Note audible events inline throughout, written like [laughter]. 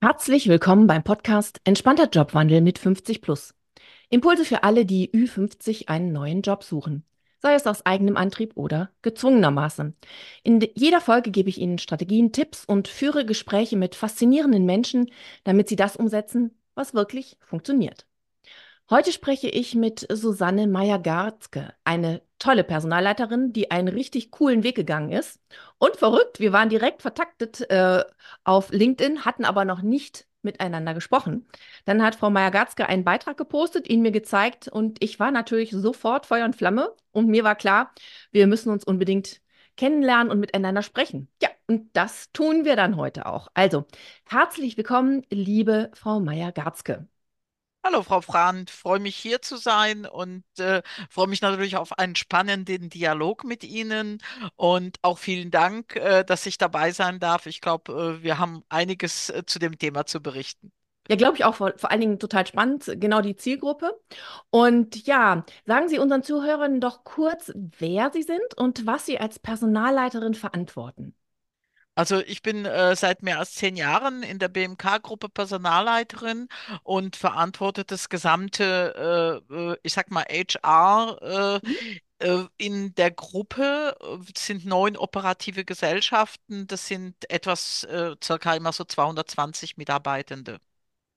Herzlich willkommen beim Podcast Entspannter Jobwandel mit 50 plus. Impulse für alle, die Ü50 einen neuen Job suchen, sei es aus eigenem Antrieb oder gezwungenermaßen. In jeder Folge gebe ich Ihnen Strategien, Tipps und führe Gespräche mit faszinierenden Menschen, damit Sie das umsetzen, was wirklich funktioniert. Heute spreche ich mit Susanne Meyer-Garzke, eine tolle Personalleiterin, die einen richtig coolen Weg gegangen ist. Und verrückt, wir waren direkt vertaktet äh, auf LinkedIn, hatten aber noch nicht miteinander gesprochen. Dann hat Frau Meyer-Garzke einen Beitrag gepostet, ihn mir gezeigt und ich war natürlich sofort Feuer und Flamme und mir war klar, wir müssen uns unbedingt kennenlernen und miteinander sprechen. Ja, und das tun wir dann heute auch. Also, herzlich willkommen, liebe Frau Meyer-Garzke. Hallo, Frau Brandt, freue mich hier zu sein und äh, freue mich natürlich auf einen spannenden Dialog mit Ihnen und auch vielen Dank, äh, dass ich dabei sein darf. Ich glaube, äh, wir haben einiges äh, zu dem Thema zu berichten. Ja, glaube ich auch vor, vor allen Dingen total spannend, genau die Zielgruppe. Und ja, sagen Sie unseren Zuhörern doch kurz, wer Sie sind und was Sie als Personalleiterin verantworten. Also ich bin äh, seit mehr als zehn Jahren in der BMK-Gruppe Personalleiterin und verantworte das gesamte, äh, äh, ich sag mal, HR. Äh, äh, in der Gruppe äh, sind neun operative Gesellschaften. Das sind etwas, äh, circa immer so 220 Mitarbeitende.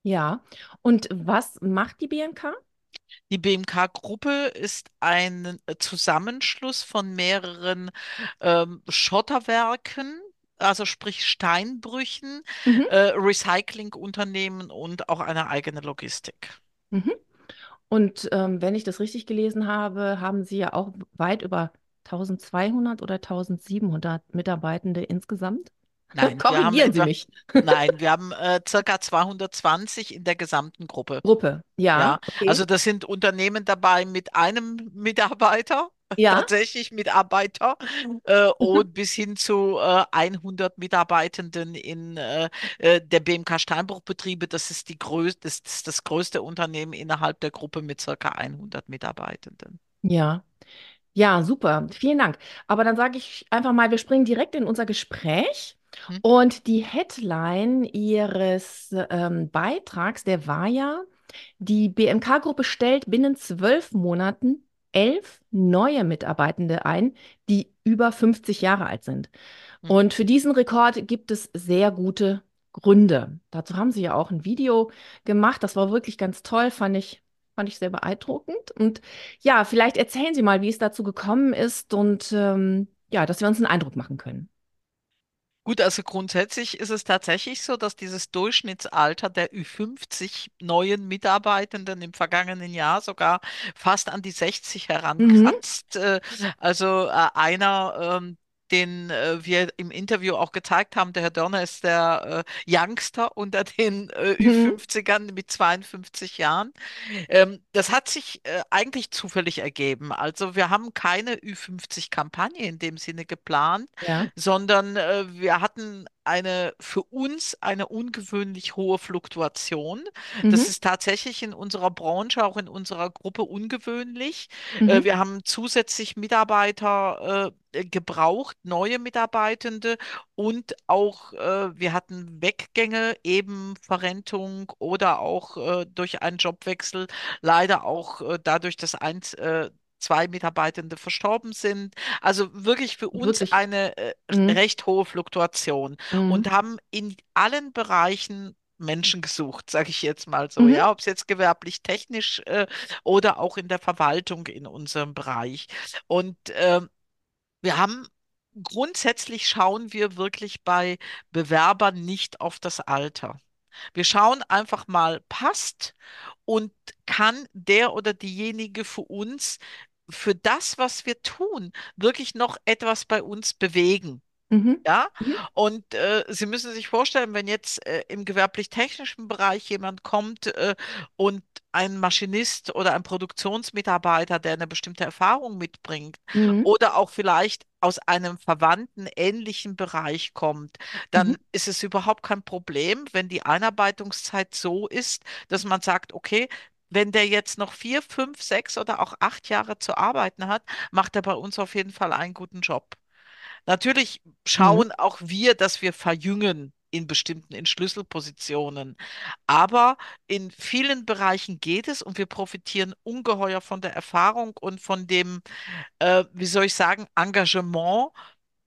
Ja, und was macht die BMK? Die BMK-Gruppe ist ein Zusammenschluss von mehreren ähm, Schotterwerken, also sprich Steinbrüchen, Mhm. äh, Recyclingunternehmen und auch eine eigene Logistik. Mhm. Und ähm, wenn ich das richtig gelesen habe, haben Sie ja auch weit über 1200 oder 1700 Mitarbeitende insgesamt. Nein, wir haben Korrigieren Sie mich. [laughs] nein, wir haben äh, circa 220 in der gesamten Gruppe. Gruppe. Ja, Ja, okay. also das sind Unternehmen dabei mit einem Mitarbeiter, Ja. [laughs] tatsächlich Mitarbeiter, äh, Mhm. und [laughs] bis hin zu äh, 100 Mitarbeitenden in äh, äh, der BMK Steinbruchbetriebe. Das ist die größ das, das, ist das größte Unternehmen innerhalb der Gruppe mit circa 100 Mitarbeitenden. Ja. Ja, super. Vielen Dank. Aber dann sage ich einfach mal, wir springen direkt in unser Gespräch. Hm? Und die Headline Ihres ähm, Beitrags, der war ja, die BMK-Gruppe stellt binnen zwölf Monaten elf neue Mitarbeitende ein, die über 50 Jahre alt sind. Hm. Und für diesen Rekord gibt es sehr gute Gründe. Dazu haben Sie ja auch ein Video gemacht. Das war wirklich ganz toll, fand ich, fand ich sehr beeindruckend. Und ja, vielleicht erzählen Sie mal, wie es dazu gekommen ist und ähm, ja, dass wir uns einen Eindruck machen können. Gut, also grundsätzlich ist es tatsächlich so, dass dieses Durchschnittsalter der Ü50 neuen Mitarbeitenden im vergangenen Jahr sogar fast an die 60 Mhm. herankratzt. Äh, Also äh, einer, ähm, den äh, wir im Interview auch gezeigt haben, der Herr Dörner ist der äh, Youngster unter den äh, Mhm. Ü50ern mit 52 Jahren. Ähm, das hat sich äh, eigentlich zufällig ergeben. Also wir haben keine Ü50-Kampagne in dem Sinne geplant, Ja. sondern äh, wir hatten eine für uns eine ungewöhnlich hohe Fluktuation. Das Mhm. ist tatsächlich in unserer Branche, auch in unserer Gruppe ungewöhnlich. Äh, Mhm. wir haben zusätzlich Mitarbeiter äh, gebraucht, neue Mitarbeitende und auch äh, wir hatten Weggänge, eben Verrentung oder auch äh, durch einen Jobwechsel, leider auch äh, dadurch, dass eins äh, zwei Mitarbeitende verstorben sind. Also wirklich für uns Wirklich. eine äh, Mhm. recht hohe Fluktuation und Mhm. haben in allen Bereichen Menschen gesucht, sage ich jetzt mal so, Mhm. ja, ob es jetzt gewerblich, technisch äh, oder auch in der Verwaltung in unserem Bereich. Und ähm, wir haben grundsätzlich schauen wir wirklich bei Bewerbern nicht auf das Alter. Wir schauen einfach mal, passt und kann der oder diejenige für uns, für das, was wir tun, wirklich noch etwas bei uns bewegen. Mhm. Ja, Mhm. und äh, Sie müssen sich vorstellen, wenn jetzt äh, im gewerblich-technischen Bereich jemand kommt äh, und ein Maschinist oder ein Produktionsmitarbeiter, der eine bestimmte Erfahrung mitbringt Mhm. oder auch vielleicht aus einem verwandten ähnlichen Bereich kommt, Mhm. dann ist es überhaupt kein Problem, wenn die Einarbeitungszeit so ist, dass man sagt, okay, wenn der jetzt noch vier, fünf, sechs oder auch acht Jahre zu arbeiten hat, macht er bei uns auf jeden Fall einen guten Job. Natürlich Mhm. schauen auch wir, dass wir verjüngen. in bestimmten, in Schlüsselpositionen. Aber in vielen Bereichen geht es und wir profitieren ungeheuer von der Erfahrung und von dem, äh, wie soll ich sagen, Engagement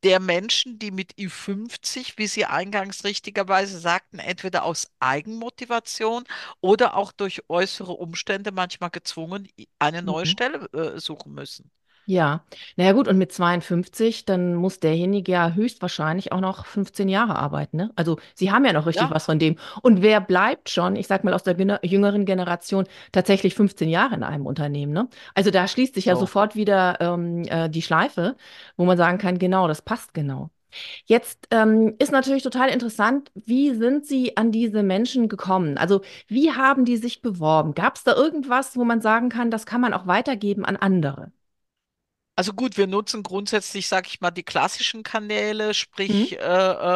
der Menschen, die mit Ü50, wie Sie eingangs richtigerweise sagten, entweder aus Eigenmotivation oder auch durch äußere Umstände manchmal gezwungen, eine neue Mhm. Stelle äh, suchen müssen. Ja, naja gut, und mit 52, dann muss derjenige ja höchstwahrscheinlich auch noch 15 Jahre arbeiten, ne? Also sie haben ja noch richtig Ja, was von dem. Und wer bleibt schon, ich sag mal aus der jüngeren Generation, tatsächlich 15 Jahre in einem Unternehmen, ne? Also da schließt sich ja so. sofort wieder ähm, äh, die Schleife, wo man sagen kann, genau, das passt genau. Jetzt ähm, ist natürlich total interessant, wie sind Sie an diese Menschen gekommen? Also wie haben die sich beworben? Gab es da irgendwas, wo man sagen kann, das kann man auch weitergeben an andere? Also gut, wir nutzen grundsätzlich, sage ich mal, die klassischen Kanäle, Mhm. sprich äh,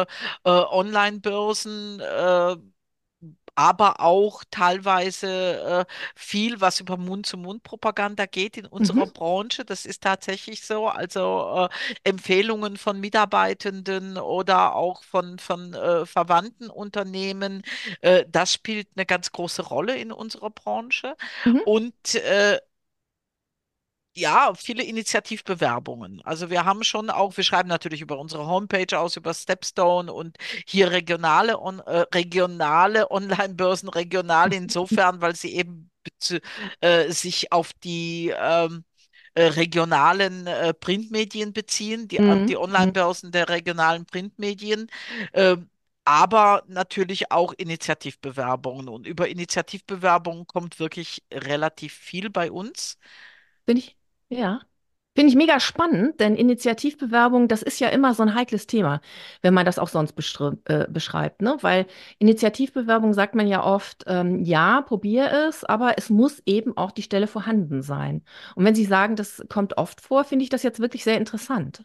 äh, äh, Online-Börsen, äh, aber auch teilweise äh, viel, was über Mund-zu-Mund-Propaganda geht in unserer Mhm. Branche. Das ist tatsächlich so. Also äh, Empfehlungen von Mitarbeitenden oder auch von, von äh, verwandten Unternehmen, äh, das spielt eine ganz große Rolle in unserer Branche. Mhm. Und äh, ja, viele Initiativbewerbungen. Also wir haben schon auch, wir schreiben natürlich über unsere Homepage aus, über Stepstone und hier regionale, on, äh, regionale Online-Börsen, regional [laughs] insofern, weil sie eben äh, sich auf die ähm, äh, regionalen äh, Printmedien beziehen, die, an die Mhm. Mhm. Online-Börsen der regionalen Printmedien. Ähm, aber natürlich auch Initiativbewerbungen. Und über Initiativbewerbungen kommt wirklich relativ viel bei uns. Finde ich, ja. Finde ich mega spannend, denn Initiativbewerbung, das ist ja immer so ein heikles Thema, wenn man das auch sonst äh, beschreibt, ne? Weil Initiativbewerbung sagt man ja oft, ähm, ja, probier es, aber es muss eben auch die Stelle vorhanden sein. Und wenn Sie sagen, das kommt oft vor, finde ich das jetzt wirklich sehr interessant.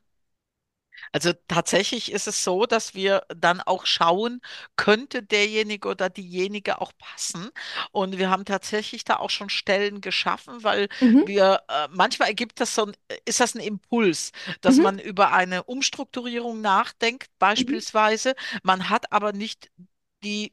Also tatsächlich ist es so, dass wir dann auch schauen, könnte derjenige oder diejenige auch passen. Und wir haben tatsächlich da auch schon Stellen geschaffen, weil Mhm. wir äh, manchmal ergibt das so ein, ist das ein Impuls, dass Mhm. man über eine Umstrukturierung nachdenkt, Mhm. beispielsweise. Man hat aber nicht die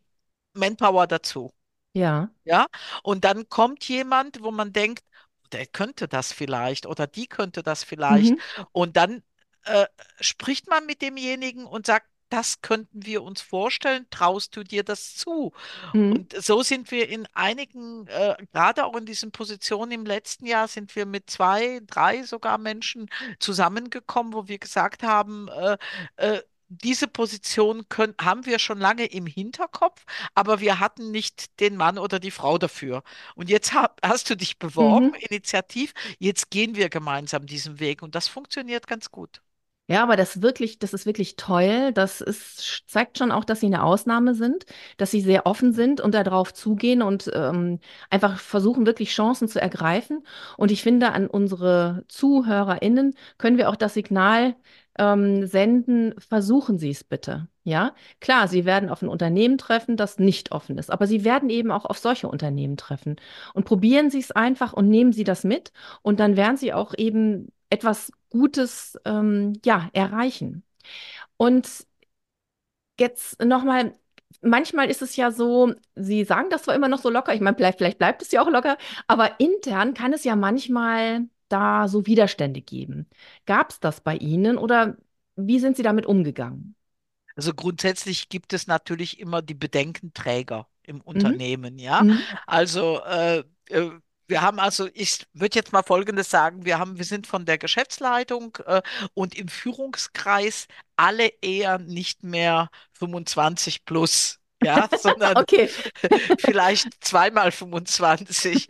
Manpower dazu. Ja. Ja, und dann kommt jemand, wo man denkt, der könnte das vielleicht oder die könnte das vielleicht. Mhm. Und dann äh, spricht man mit demjenigen und sagt, das könnten wir uns vorstellen, traust du dir das zu? Mhm. Und so sind wir in einigen, äh, gerade auch in diesen Positionen im letzten Jahr, sind wir mit zwei, drei sogar Menschen zusammengekommen, wo wir gesagt haben, äh, äh, diese Position können, haben wir schon lange im Hinterkopf aber wir hatten nicht den Mann oder die Frau dafür. Und jetzt hab, hast du dich beworben, Mhm. initiativ, jetzt gehen wir gemeinsam diesen Weg und das funktioniert ganz gut. Ja, aber das wirklich, das ist wirklich toll. Das ist, zeigt schon auch, dass sie eine Ausnahme sind, dass sie sehr offen sind und darauf zugehen und ähm, einfach versuchen, wirklich Chancen zu ergreifen. Und ich finde, an unsere ZuhörerInnen können wir auch das Signal ähm, senden, versuchen Sie es bitte. Ja, klar, Sie werden auf ein Unternehmen treffen, das nicht offen ist, aber Sie werden eben auch auf solche Unternehmen treffen. Und probieren Sie es einfach und nehmen Sie das mit. Und dann werden Sie auch eben etwas Gutes, ähm, ja, erreichen. Und jetzt nochmal, manchmal ist es ja so, Sie sagen das zwar immer noch so locker, ich meine, vielleicht, vielleicht bleibt es ja auch locker, aber intern kann es ja manchmal da so Widerstände geben. Gab es das bei Ihnen oder wie sind Sie damit umgegangen? Also grundsätzlich gibt es natürlich immer die Bedenkenträger im Mhm. Unternehmen, ja. Mhm. Also äh, äh, wir haben also, ich würde jetzt mal Folgendes sagen, wir haben, wir sind von der Geschäftsleitung äh, und im Führungskreis alle eher nicht mehr 25 plus. Ja, [laughs] sondern Okay. [laughs] vielleicht zweimal 25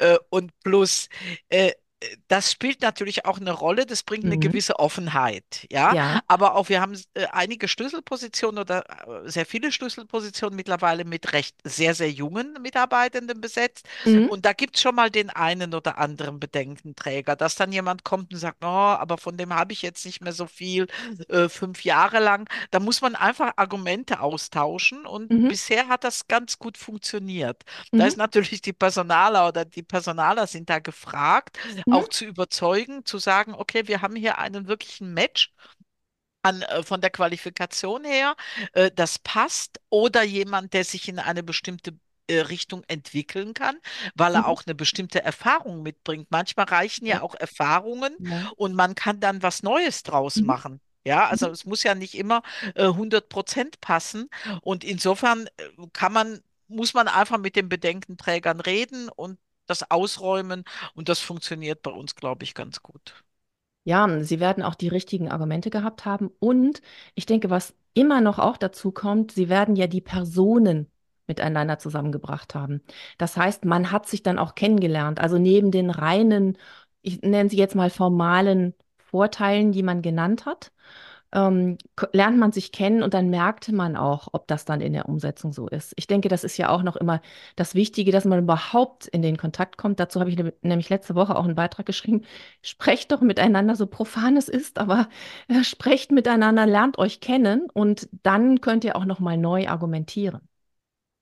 äh, und plus. Äh, das spielt natürlich auch eine Rolle, das bringt eine Mhm. gewisse Offenheit, ja. Ja. Aber auch wir haben äh, einige Schlüsselpositionen oder äh, sehr viele Schlüsselpositionen mittlerweile mit recht sehr, sehr jungen Mitarbeitenden besetzt. Mhm. Und da gibt es schon mal den einen oder anderen Bedenkenträger, dass dann jemand kommt und sagt, oh, aber von dem habe ich jetzt nicht mehr so viel, äh, fünf Jahre lang. Da muss man einfach Argumente austauschen und Mhm. bisher hat das ganz gut funktioniert. Da Mhm. ist natürlich die Personaler oder die Personaler sind da gefragt. Auch zu überzeugen, zu sagen, okay, wir haben hier einen wirklichen Match an, äh, von der Qualifikation her, äh, das passt, oder jemand, der sich in eine bestimmte äh, Richtung entwickeln kann, weil er Mhm. auch eine bestimmte Erfahrung mitbringt. Manchmal reichen Ja, ja auch Erfahrungen ja. und man kann dann was Neues draus Mhm. machen. Ja, also Mhm. es muss ja nicht immer äh, 100 Prozent passen und insofern äh, kann man, muss man einfach mit den Bedenkenträgern reden und das ausräumen und das funktioniert bei uns, glaube ich, ganz gut. Ja, sie werden auch die richtigen Argumente gehabt haben. Und ich denke, was immer noch auch dazu kommt, sie werden ja die Personen miteinander zusammengebracht haben. Das heißt, man hat sich dann auch kennengelernt. Also neben den reinen, ich nenne sie jetzt mal formalen Vorteilen, die man genannt hat, ähm, lernt man sich kennen und dann merkte man auch, ob das dann in der Umsetzung so ist. Ich denke, das ist ja auch noch immer das Wichtige, dass man überhaupt in den Kontakt kommt. Dazu habe ich nämlich letzte Woche auch einen Beitrag geschrieben. Sprecht doch miteinander, so profan es ist, aber äh, sprecht miteinander, lernt euch kennen und dann könnt ihr auch noch mal neu argumentieren.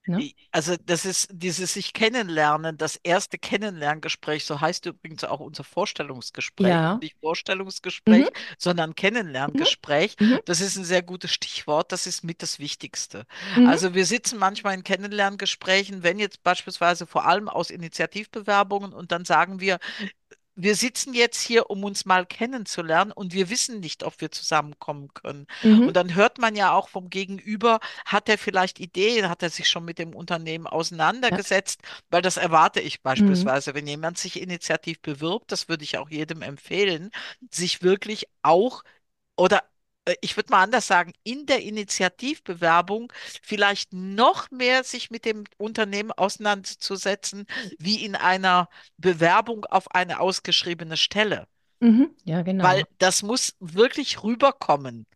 Ne? Also das ist dieses sich kennenlernen, das erste Kennenlerngespräch, so heißt übrigens auch unser Vorstellungsgespräch, Ja. nicht Mhm. Vorstellungsgespräch, sondern Mhm. Kennenlerngespräch. Mhm. Das ist ein sehr gutes Stichwort, das ist mit das Wichtigste. Mhm. Also wir sitzen manchmal in Kennenlerngesprächen, wenn jetzt beispielsweise vor allem aus Initiativbewerbungen und dann sagen wir, wir sitzen jetzt hier, um uns mal kennenzulernen und wir wissen nicht, ob wir zusammenkommen können. Mhm. Und dann hört man ja auch vom Gegenüber, hat er vielleicht Ideen, hat er sich schon mit dem Unternehmen Ja. auseinandergesetzt, weil das erwarte ich Mhm. beispielsweise, wenn jemand sich initiativ bewirbt, das würde ich auch jedem empfehlen, sich wirklich auch oder ich würde mal anders sagen, in der Initiativbewerbung vielleicht noch mehr sich mit dem Unternehmen auseinanderzusetzen, wie in einer Bewerbung auf eine ausgeschriebene Stelle. Mhm. Ja, genau. Weil das muss wirklich rüberkommen,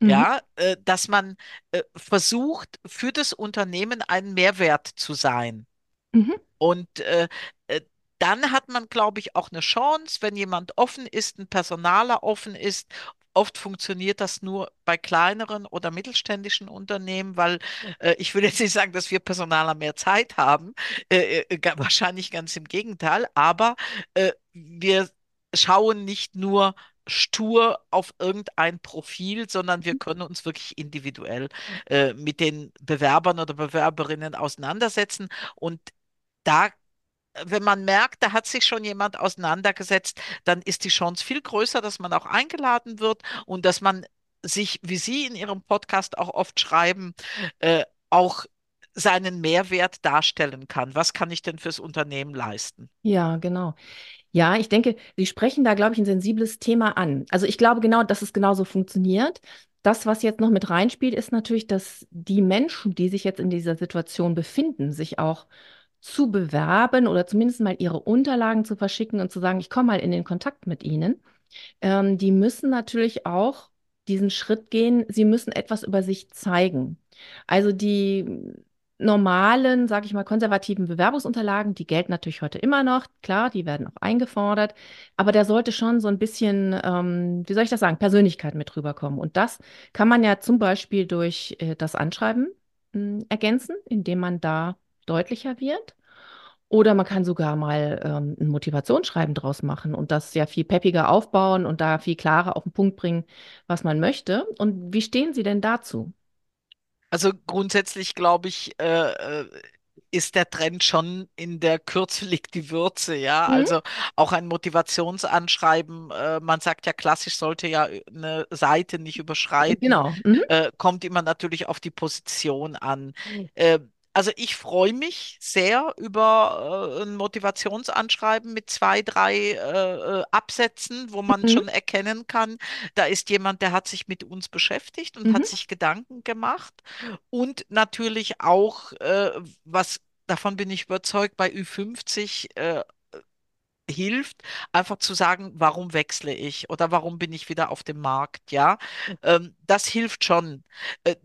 Mhm. ja, äh, dass man äh, versucht, für das Unternehmen ein Mehrwert zu sein. Mhm. Und äh, äh, dann hat man, glaube ich, auch eine Chance, wenn jemand offen ist, ein Personaler offen ist. Oft funktioniert das nur bei kleineren oder mittelständischen Unternehmen, weil äh, ich will jetzt nicht sagen, dass wir Personaler mehr Zeit haben, äh, äh, ga- wahrscheinlich ganz im Gegenteil, aber äh, wir schauen nicht nur stur auf irgendein Profil, sondern wir können uns wirklich individuell äh, mit den Bewerbern oder Bewerberinnen auseinandersetzen. Und da, wenn man merkt, da hat sich schon jemand auseinandergesetzt, dann ist die Chance viel größer, dass man auch eingeladen wird und dass man sich, wie Sie in Ihrem Podcast auch oft schreiben, äh, auch seinen Mehrwert darstellen kann. Was kann ich denn fürs Unternehmen leisten? Ja, genau. Ja, ich denke, Sie sprechen da, glaube ich, ein sensibles Thema an. Also ich glaube genau, dass es genauso funktioniert. Das, was jetzt noch mit reinspielt, ist natürlich, dass die Menschen, die sich jetzt in dieser Situation befinden, sich auch zu bewerben oder zumindest mal ihre Unterlagen zu verschicken und zu sagen, ich komme mal in den Kontakt mit Ihnen. Ähm, die müssen natürlich auch diesen Schritt gehen. Sie müssen etwas über sich zeigen. Also die normalen, sage ich mal, konservativen Bewerbungsunterlagen, die gelten natürlich heute immer noch. Klar, die werden auch eingefordert. Aber da sollte schon so ein bisschen, ähm, wie soll ich das sagen, Persönlichkeit mit rüberkommen. Und das kann man ja zum Beispiel durch äh, das Anschreiben mh, ergänzen, indem man da deutlicher wird. Oder man kann sogar mal ähm, ein Motivationsschreiben draus machen und das ja viel peppiger aufbauen und da viel klarer auf den Punkt bringen, was man möchte. Und wie stehen Sie denn dazu? Also grundsätzlich glaube ich, äh, äh, ist der Trend schon in der Kürze [laughs] liegt die Würze, ja. Mhm. Also auch ein Motivationsanschreiben, äh, man sagt ja klassisch, sollte ja eine Seite nicht überschreiten, Genau. Mhm. äh, kommt immer natürlich auf die Position an. Äh, also ich freue mich sehr über äh, ein Motivationsanschreiben mit zwei, drei äh, äh, Absätzen, wo man Mhm. schon erkennen kann, da ist jemand, der hat sich mit uns beschäftigt und hat Mhm. sich Gedanken gemacht. Und natürlich auch, äh, was davon bin ich überzeugt, bei Ü50 äh, hilft, einfach zu sagen, warum wechsle ich oder warum bin ich wieder auf dem Markt, ja. Ähm, das hilft schon. Äh,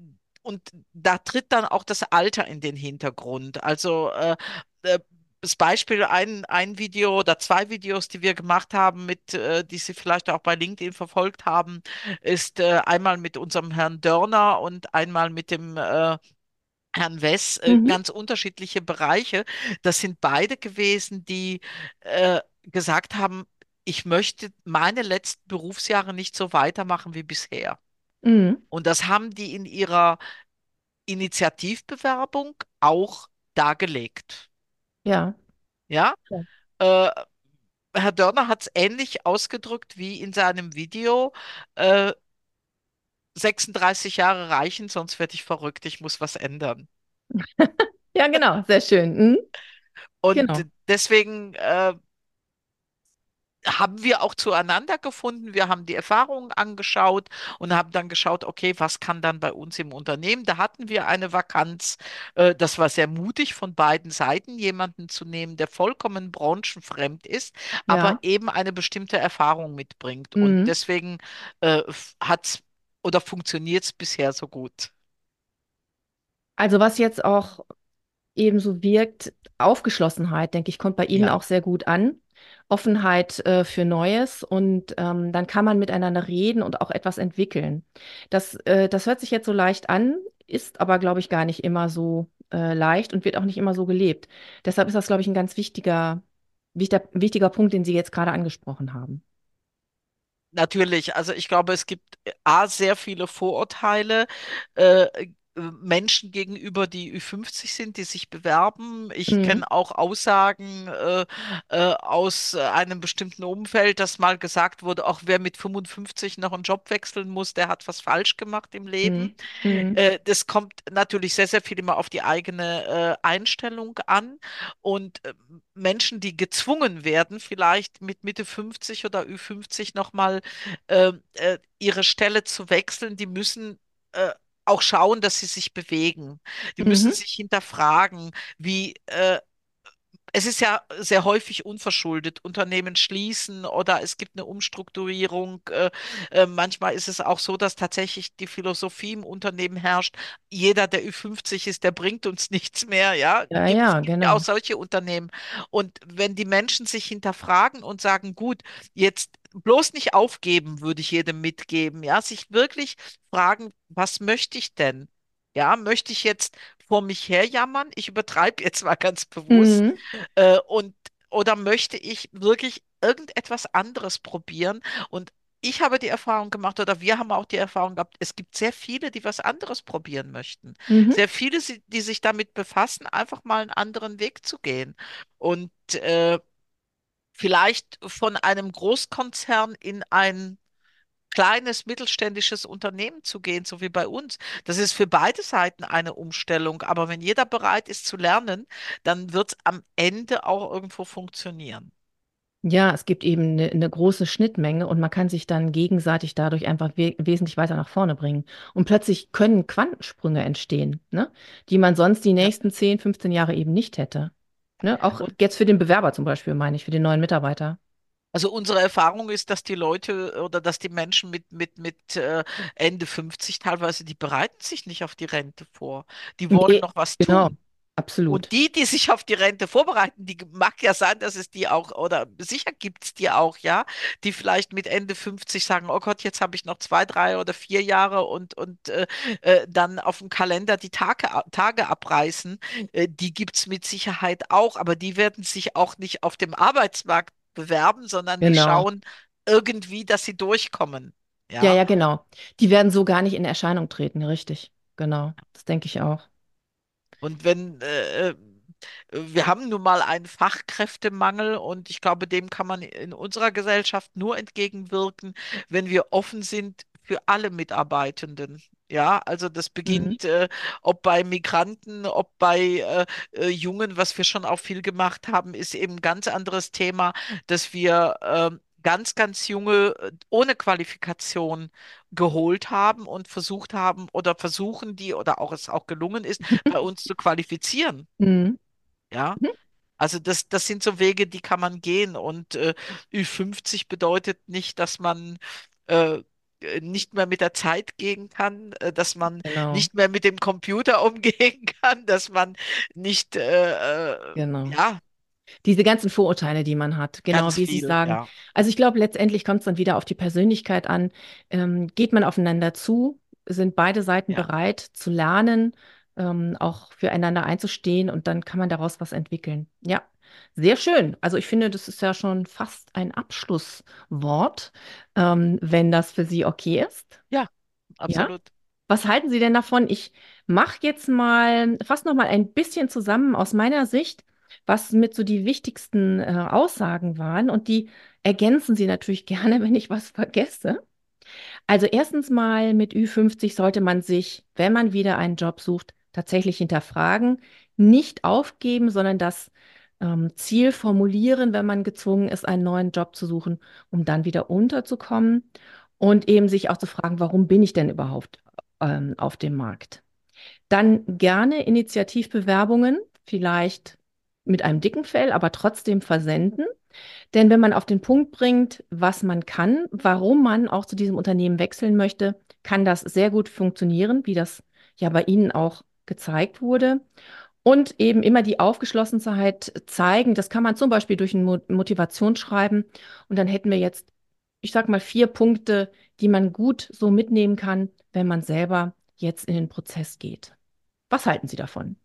und da tritt dann auch das Alter in den Hintergrund. Also äh, äh, das Beispiel, ein, ein Video oder zwei Videos, die wir gemacht haben, mit, äh, die Sie vielleicht auch bei LinkedIn verfolgt haben, ist äh, einmal mit unserem Herrn Dörner und einmal mit dem äh, Herrn Wess, äh, Mhm. ganz unterschiedliche Bereiche. Das sind beide gewesen, die äh, gesagt haben, ich möchte meine letzten Berufsjahre nicht so weitermachen wie bisher. Mhm. Und das haben die in ihrer Initiativbewerbung auch dargelegt. Ja. Ja, Ja. äh, Herr Dörner hat es ähnlich ausgedrückt wie in seinem Video. Äh, 36 Jahre reichen, sonst werde ich verrückt, ich muss was ändern. [laughs] Ja, genau, sehr schön. Mhm. Und Genau. deswegen äh, haben wir auch zueinander gefunden. Wir haben die Erfahrungen angeschaut und haben dann geschaut, okay, was kann dann bei uns im Unternehmen? Da hatten wir eine Vakanz. Äh, das war sehr mutig von beiden Seiten, jemanden zu nehmen, der vollkommen branchenfremd ist, aber Ja. eben eine bestimmte Erfahrung mitbringt. Und Mhm. deswegen äh, hat oder funktioniert es bisher so gut. Also was jetzt auch ebenso wirkt, Aufgeschlossenheit, denke ich, kommt bei Ihnen Ja. auch sehr gut an. Offenheit äh, für Neues und ähm, dann kann man miteinander reden und auch etwas entwickeln. Das, äh, das hört sich jetzt so leicht an, ist aber, glaube ich, gar nicht immer so äh, leicht und wird auch nicht immer so gelebt. Deshalb ist das, glaube ich, ein ganz wichtiger, wichtiger, wichtiger Punkt, den Sie jetzt gerade angesprochen haben. Natürlich, also ich glaube, es gibt äh, A, sehr viele Vorurteile, äh, Menschen gegenüber, die Ü50 sind, die sich bewerben. Ich Mhm. kenne auch Aussagen äh, äh, aus äh, einem bestimmten Umfeld, dass mal gesagt wurde, auch wer mit 55 noch einen Job wechseln muss, der hat was falsch gemacht im Leben. Mhm. Mhm. Äh, das kommt natürlich sehr, sehr viel immer auf die eigene äh, Einstellung an. Und äh, Menschen, die gezwungen werden, vielleicht mit Mitte 50 oder Ü50 nochmal äh, äh, ihre Stelle zu wechseln, die müssen äh, auch schauen, dass sie sich bewegen. Die müssen Mhm. sich hinterfragen, wie äh, es ist ja sehr häufig unverschuldet. Unternehmen schließen oder es gibt eine Umstrukturierung. Äh, äh, manchmal ist es auch so, dass tatsächlich die Philosophie im Unternehmen herrscht, jeder, der Ü50 ist, der bringt uns [laughs] nichts mehr. Ja, Ja, gibt, ja, ja auch genau. solche Unternehmen. Und wenn die Menschen sich hinterfragen und sagen, gut, jetzt bloß nicht aufgeben, würde ich jedem mitgeben. Ja, sich wirklich fragen, was möchte ich denn? Ja, möchte ich jetzt vor mich her jammern? Ich übertreibe jetzt mal ganz bewusst. Mhm. Äh, und oder möchte ich wirklich irgendetwas anderes probieren? Und ich habe die Erfahrung gemacht, oder wir haben auch die Erfahrung gehabt, es gibt sehr viele, die was anderes probieren möchten. Mhm. Sehr viele, die sich damit befassen, einfach mal einen anderen Weg zu gehen. Und äh, vielleicht von einem Großkonzern in ein kleines mittelständisches Unternehmen zu gehen, so wie bei uns. Das ist für beide Seiten eine Umstellung. Aber wenn jeder bereit ist zu lernen, dann wird es am Ende auch irgendwo funktionieren. Ja, es gibt eben eine, eine große Schnittmenge und man kann sich dann gegenseitig dadurch einfach we wesentlich weiter nach vorne bringen. Und plötzlich können Quantensprünge entstehen, ne? Die man sonst die nächsten 10, 15 Jahre eben nicht hätte. Ne? Auch jetzt für den Bewerber zum Beispiel, meine ich, für den neuen Mitarbeiter. Also unsere Erfahrung ist, dass die Leute oder dass die Menschen mit, mit, mit äh, Ende 50 teilweise, die bereiten sich nicht auf die Rente vor. Die wollen Nee, noch was genau, tun. Und absolut. die, die sich auf die Rente vorbereiten, die mag ja sein, dass es die auch, oder sicher gibt es die auch, ja, die vielleicht mit Ende 50 sagen, oh Gott, jetzt habe ich noch zwei, drei oder vier Jahre und, und äh, äh, dann auf dem Kalender die Tage, Tage abreißen. Äh, die gibt es mit Sicherheit auch, aber die werden sich auch nicht auf dem Arbeitsmarkt bewerben, sondern die Genau. schauen irgendwie, dass sie durchkommen. Ja, Ja. ja, genau. Die werden so gar nicht in Erscheinung treten, richtig. Genau. Das denke ich auch. Und wenn äh, äh, wir haben nun mal einen Fachkräftemangel und ich glaube, dem kann man in unserer Gesellschaft nur entgegenwirken, wenn wir offen sind für alle Mitarbeitenden. Ja, also das Mhm. beginnt, äh, ob bei Migranten, ob bei äh, äh, Jungen, was wir schon auch viel gemacht haben, ist eben ein ganz anderes Thema, dass wir ähm, ganz, ganz junge äh, ohne Qualifikation geholt haben und versucht haben oder versuchen die oder auch es auch gelungen ist, bei [laughs] uns zu qualifizieren. Mhm. Ja, Mhm. also das, das sind so Wege, die kann man gehen. Und äh, Ü50 bedeutet nicht, dass man äh, äh, nicht mehr mit der Zeit gehen kann, äh, dass man Genau, nicht mehr mit dem Computer [laughs] umgehen kann, dass man nicht, äh, äh, genau. ja, Diese ganzen Vorurteile, die man hat, genau ganz wie Sie viel, sagen. ja, Also ich glaube, letztendlich kommt es dann wieder auf die Persönlichkeit an. Ähm, geht man aufeinander zu? Sind beide Seiten ja, bereit zu lernen, ähm, auch füreinander einzustehen und dann kann man daraus was entwickeln. Ja, sehr schön. Also ich finde, das ist ja schon fast ein Abschlusswort, ähm, wenn das für Sie okay ist. ja, Ja? absolut. Was halten Sie denn davon? Ich mache jetzt mal, fasse noch mal ein bisschen zusammen aus meiner Sicht, was mit so die wichtigsten äh, Aussagen waren. Und die ergänzen Sie natürlich [laughs] gerne, wenn ich was vergesse. Also erstens mal mit Ü50 sollte man sich, wenn man wieder einen Job sucht, tatsächlich hinterfragen, nicht aufgeben, sondern das ähm, Ziel formulieren, wenn man gezwungen ist, einen neuen Job zu suchen, um dann wieder unterzukommen und eben sich auch zu fragen, warum bin ich denn überhaupt ähm, auf dem Markt? Dann gerne Initiativbewerbungen, vielleicht mit einem dicken Fell, aber trotzdem versenden. Denn wenn man auf den Punkt bringt, was man kann, warum man auch zu diesem Unternehmen wechseln möchte, kann das sehr gut funktionieren, wie das ja bei Ihnen auch gezeigt wurde. Und eben immer die Aufgeschlossenheit zeigen. Das kann man zum Beispiel durch ein Mo Motivationsschreiben. Und dann hätten wir jetzt, ich sag mal, vier Punkte, die man gut so mitnehmen kann, wenn man selber jetzt in den Prozess geht. Was halten Sie davon?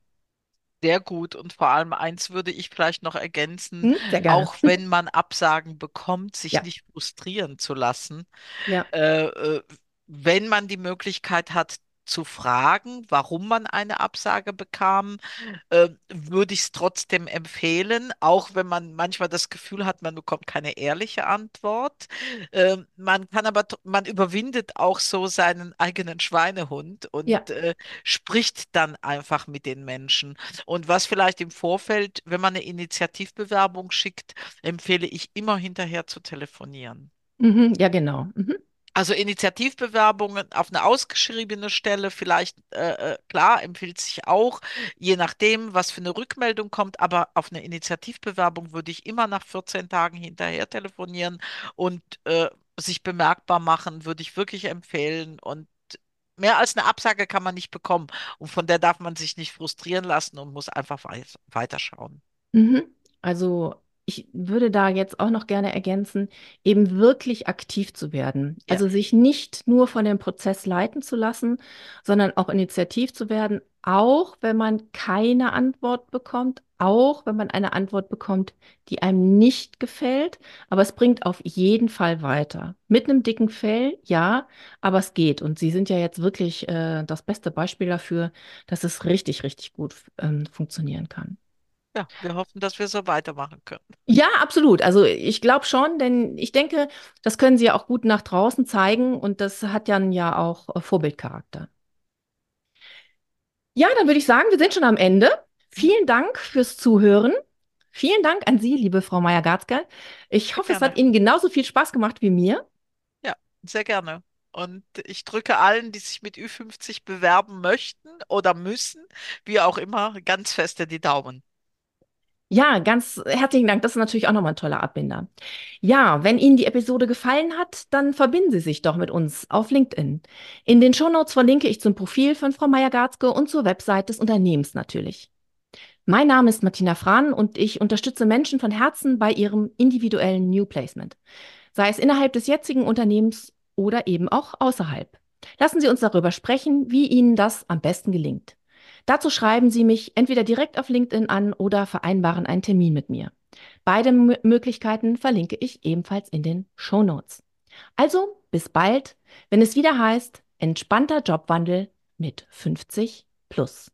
Sehr gut. Und vor allem eins würde ich vielleicht noch ergänzen, Hm? Auch wenn man Absagen bekommt, sich Ja, nicht frustrieren zu lassen. ja. Äh, äh, wenn man die Möglichkeit hat, zu fragen, warum man eine Absage bekam, äh, würde ich es trotzdem empfehlen, auch wenn man manchmal das Gefühl hat, man bekommt keine ehrliche Antwort. Äh, man kann aber, man überwindet auch so seinen eigenen Schweinehund und Ja. äh, spricht dann einfach mit den Menschen. Und was vielleicht im Vorfeld, wenn man eine Initiativbewerbung schickt, empfehle ich immer hinterher zu telefonieren. Mhm. Ja, genau. Mhm. Also Initiativbewerbungen auf eine ausgeschriebene Stelle, vielleicht, äh, äh, klar, empfiehlt sich auch, je nachdem, was für eine Rückmeldung kommt, aber auf eine Initiativbewerbung würde ich immer nach 14 Tagen hinterher telefonieren und äh, sich bemerkbar machen, würde ich wirklich empfehlen. Und mehr als eine Absage kann man nicht bekommen. Und von der darf man sich nicht frustrieren lassen und muss einfach wei weiterschauen. Mhm. Also ich würde da jetzt auch noch gerne ergänzen, eben wirklich aktiv zu werden. Ja, Also sich nicht nur von dem Prozess leiten zu lassen, sondern auch initiativ zu werden, auch wenn man keine Antwort bekommt, auch wenn man eine Antwort bekommt, die einem nicht gefällt. Aber es bringt auf jeden Fall weiter. Mit einem dicken Fell, ja, aber es geht. Und Sie sind ja jetzt wirklich äh, das beste Beispiel dafür, dass es richtig, richtig gut ähm, funktionieren kann. Ja, wir hoffen, dass wir so weitermachen können. Ja, absolut. Also ich glaube schon, denn ich denke, das können Sie ja auch gut nach draußen zeigen und das hat dann ja auch äh, Vorbildcharakter. Ja, dann würde ich sagen, wir sind schon am Ende. Vielen Dank fürs Zuhören. Vielen Dank an Sie, liebe Frau Meier-Garzka. Ich hoffe, es hat gerne. Ihnen genauso viel Spaß gemacht wie mir. Ja, sehr gerne. Und ich drücke allen, die sich mit Ü50 bewerben möchten oder müssen, wie auch immer, ganz feste die Daumen. Ja, ganz herzlichen Dank. Das ist natürlich auch nochmal ein toller Abbinder. Ja, wenn Ihnen die Episode gefallen hat, dann verbinden Sie sich doch mit uns auf LinkedIn. In den Shownotes verlinke ich zum Profil von Frau Meier-Garzke und zur Website des Unternehmens natürlich. Mein Name ist Martina Frahn und ich unterstütze Menschen von Herzen bei ihrem individuellen New Placement, sei es innerhalb des jetzigen Unternehmens oder eben auch außerhalb. Lassen Sie uns darüber sprechen, wie Ihnen das am besten gelingt. Dazu schreiben Sie mich entweder direkt auf LinkedIn an oder vereinbaren einen Termin mit mir. Beide M Möglichkeiten verlinke ich ebenfalls in den Show Notes. Also bis bald, wenn es wieder heißt, entspannter Jobwandel mit 50 plus.